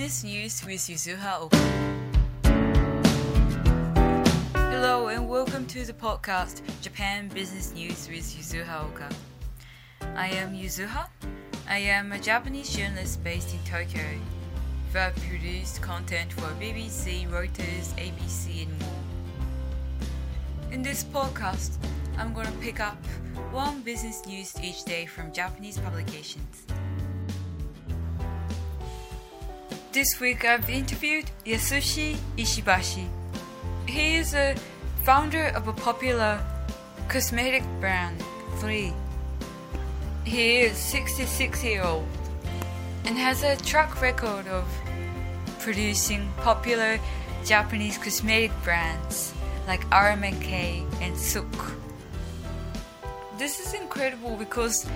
Business News with Yuzuha Oka. Hello and welcome to the podcast Japan Business News with Yuzuha Oka. I am Yuzuha. I am a Japanese journalist based in Tokyo have produced content for BBC, Reuters, ABC, and more. In this podcast, I'm going to pick up one business news each day from Japanese publications. This week I've interviewed Yasushi Ishibashi. He is a founder of a popular cosmetic brand, THREE. He is 66 years old and has a track record of producing popular Japanese cosmetic brands like RMK and SUQQU. This is incredible because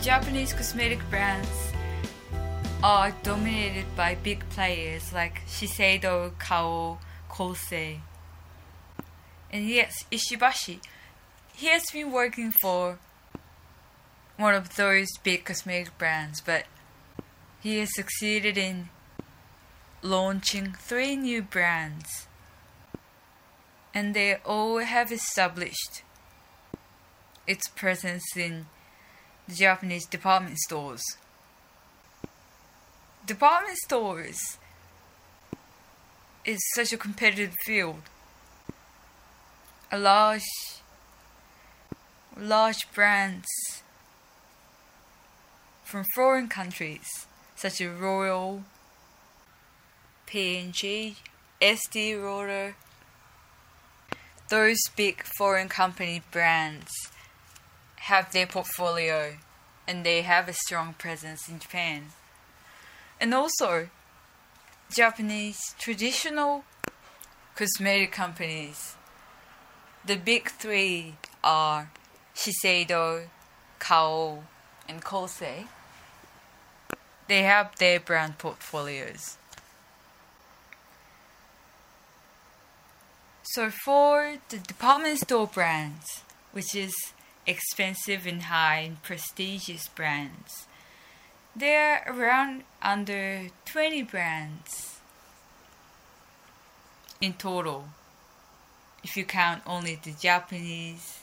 Japanese cosmetic brands are dominated by big players like Shiseido, Kao, Kose. And yes, Ishibashi, he has been working for one of those big cosmetic brands, but he has succeeded in launching three new brands. And they all have established its presence in the Japanese department stores department stores is such a competitive field. A large large brands from foreign countries such as L'Oreal, P&G, Estee Lauder, those big foreign company brands have their portfolio and they have a strong presence in Japan. And also, Japanese traditional cosmetic companies. The big three are Shiseido, Kao, and Kose. They have their brand portfolios. So for the department store brands, which is expensive and high and prestigious brands, there are around under 20 brands in total, if you count only the Japanese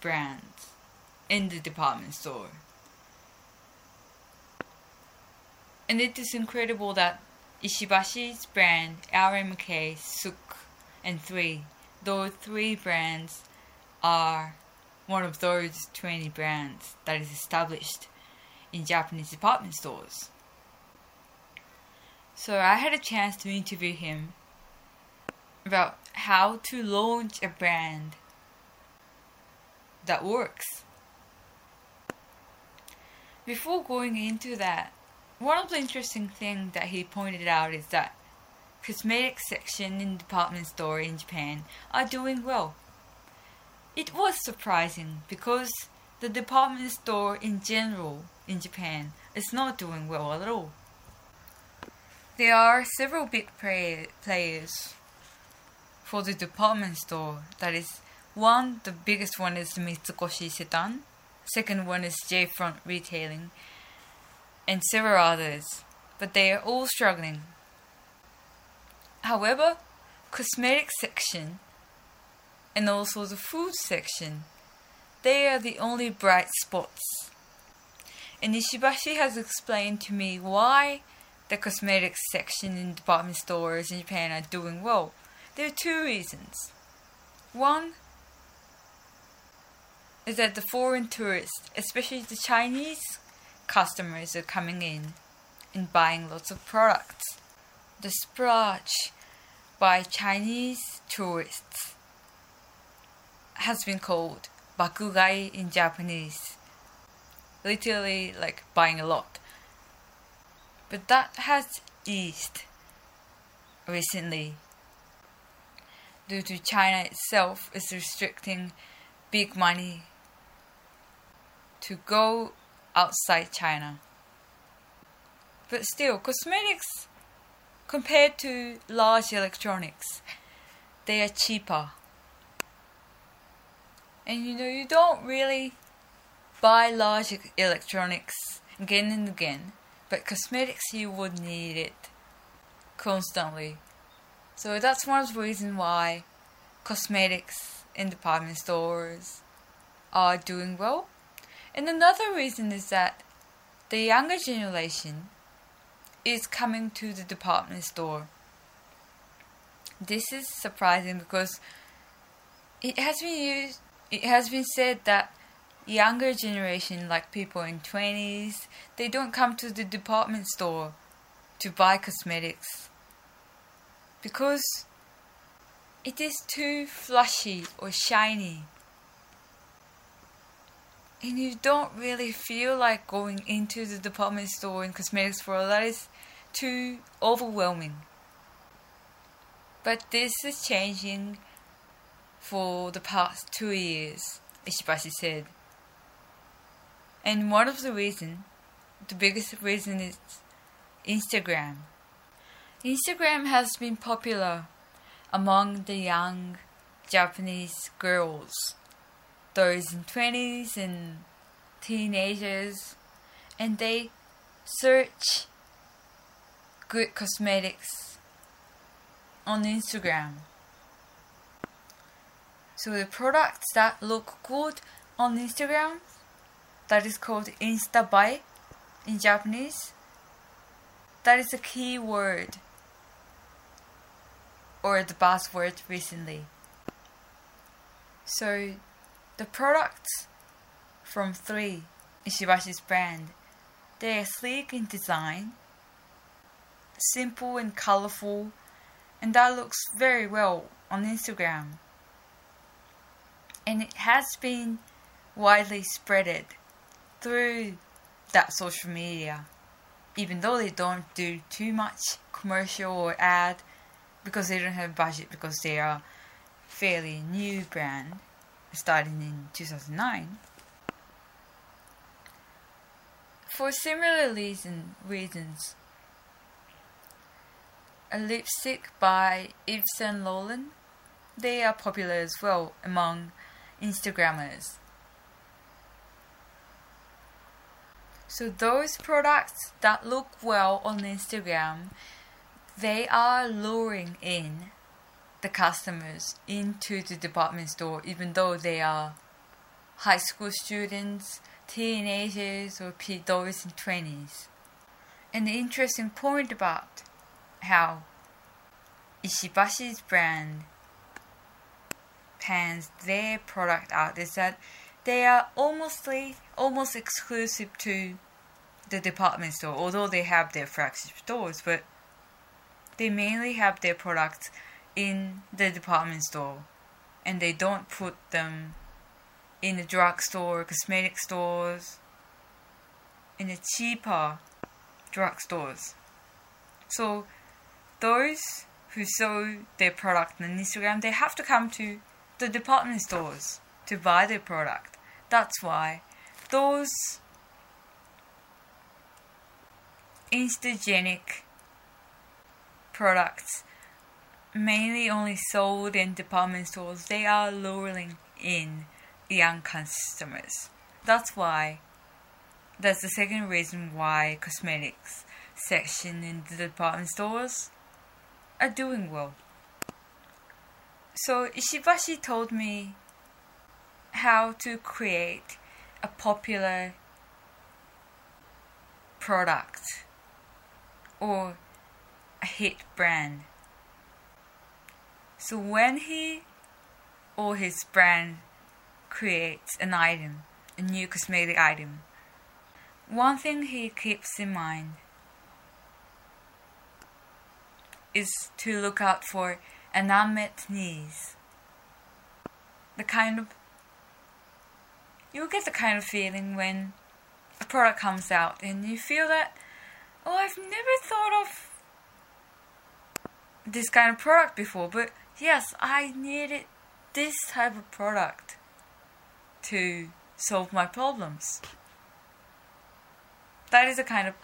brands in the department store. And it is incredible that Ishibashi's brand, RMK, SUQQU, and THREE, those three brands are one of those 20 brands that is established in Japanese department stores. So I had a chance to interview him about how to launch a brand that works. Before going into that, one of the interesting things that he pointed out is that cosmetic section in department store in Japan are doing well. It was surprising because the department store in general in Japan is not doing well at all. There are several big play- players for the department store. That is, one, the biggest one is Mitsukoshi Isetan. Second one is J Front Retailing, and several others. But they are all struggling. However, cosmetic section and also the food section, they are the only bright spots and Ishibashi has explained to me why the cosmetics section in department stores in Japan are doing well. There are two reasons. One is that the foreign tourists, especially the Chinese customers, are coming in and buying lots of products. The splurge by Chinese tourists has been called bakugai in Japanese literally like buying a lot. But that has eased recently due to China itself is restricting big money to go outside China. But still, cosmetics compared to large electronics, they are cheaper. And you know, you don't really buy large electronics again and again but cosmetics you would need it constantly. So that's one of the reasons why cosmetics in department stores are doing well. And another reason is that the younger generation is coming to the department store. This is surprising because it has been used it has been said that younger generation like people in 20s they don't come to the department store to buy cosmetics. Because it is too flashy or shiny. And you don't really feel like going into the department store in cosmetics for that is too overwhelming. But this is changing for the past two years Ishibashi said and one of the reason the biggest reason is Instagram Instagram has been popular among the young Japanese girls, those in 20s and teenagers, and they search good cosmetics on Instagram. So the products that look good on Instagram, that is called Instabae in Japanese, that is a key word or the buzzword recently. So, the products from three Ishibashi's brand, they are sleek in design, simple and colorful, and that looks very well on Instagram. And it has been widely spreaded through that social media, even though they don't do too much commercial or ad because they don't have budget because they are fairly new brand starting in 2009 for similar reason, reasons a lipstick by Yves Saint Laurent they are popular as well among Instagrammers. So those products that look well on Instagram they are luring in the customers into the department store even though they are high school students, teenagers, or those in 20s. And the interesting point about how Ishibashi's brand pans their product out is that they are almostly almost exclusive to the department store, although they have their flagship stores, but they mainly have their products in the department store and they don't put them in the drugstore, cosmetic stores, in the cheaper drugstores. So those who sell their product on Instagram, they have to come to the department stores to buy their product. That's why those instagenic products mainly only sold in department stores, they are luring in young customers. That's why that's the second reason why cosmetics section in the department stores are doing well. So Ishibashi told me how to create a popular product or a hit brand. So when he or his brand creates an item, a new cosmetic item, one thing he keeps in mind is to look out for an unmet needs. The kind of you get the kind of feeling when a product comes out and you feel that oh I've never thought of this kind of product before, but yes, I needed this type of product to solve my problems. That is a kind of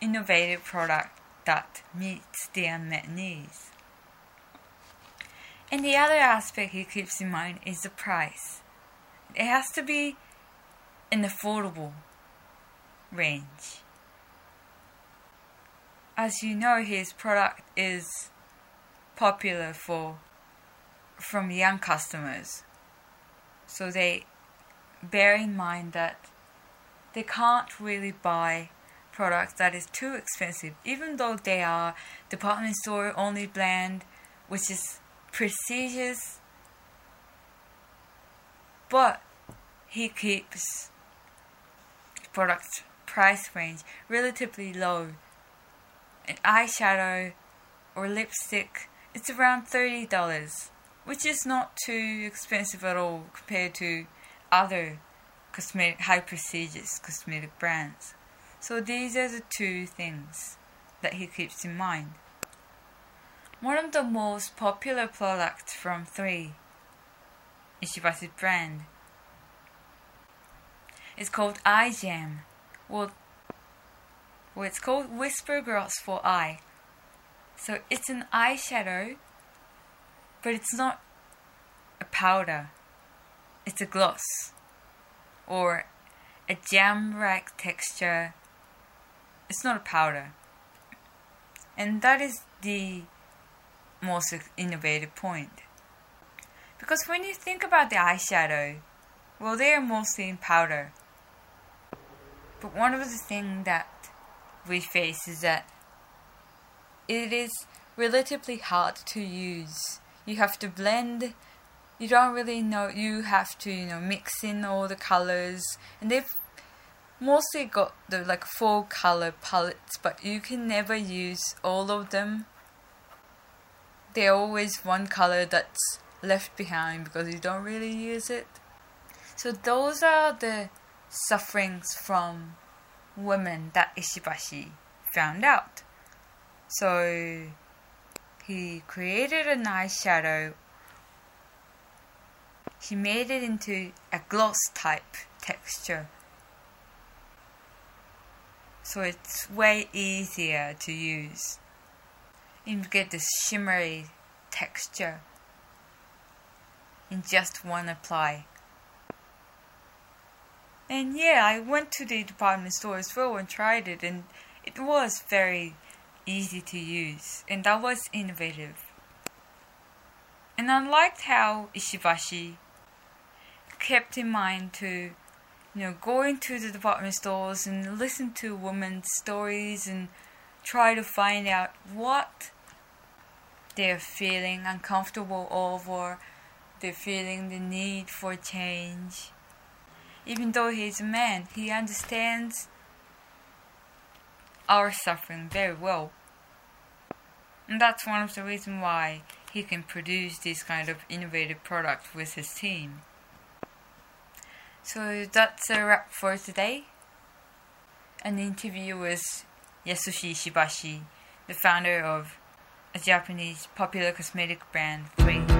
innovative product that meets the unmet needs. And the other aspect he keeps in mind is the price. It has to be an affordable range. as you know, his product is popular for from young customers. So they bear in mind that they can't really buy products that is too expensive, even though they are department store only brand, which is prestigious. But he keeps product price range relatively low. An eyeshadow or lipstick, it's around thirty dollars, which is not too expensive at all compared to other cosmetic high prestigious cosmetic brands. So these are the two things that he keeps in mind. One of the most popular products from THREE Ishibashi's brand is called Eye Jam. Well, well, it's called Whisper Gloss for Eye. So it's an eyeshadow, but it's not a powder. It's a gloss or a jam-like texture it's not a powder. And that is the most innovative point. Because when you think about the eyeshadow, well, they are mostly in powder. But one of the things that we face is that it is relatively hard to use. You have to blend. You don't really know. You have to, you know, mix in all the colors, and they've mostly got the like four color palettes, but you can never use all of them. There's always one color that's left behind because you don't really use it. So those are the sufferings from women that Ishibashi found out. So he created an eyeshadow. He made it into a gloss type texture so it's way easier to use. You get this shimmery texture in just one apply. And yeah, I went to the department store as well and tried it, and it was very easy to use, and that was innovative. And I liked how Ishibashi kept in mind to you know, going to the department stores and listen to women's stories and try to find out what they're feeling uncomfortable over, they're feeling the need for change. Even though he's a man, he understands our suffering very well. And that's one of the reasons why he can produce this kind of innovative product with his team. So that's a wrap for today. An interview with Yasushi Ishibashi, the founder of a Japanese popular cosmetic brand THREE.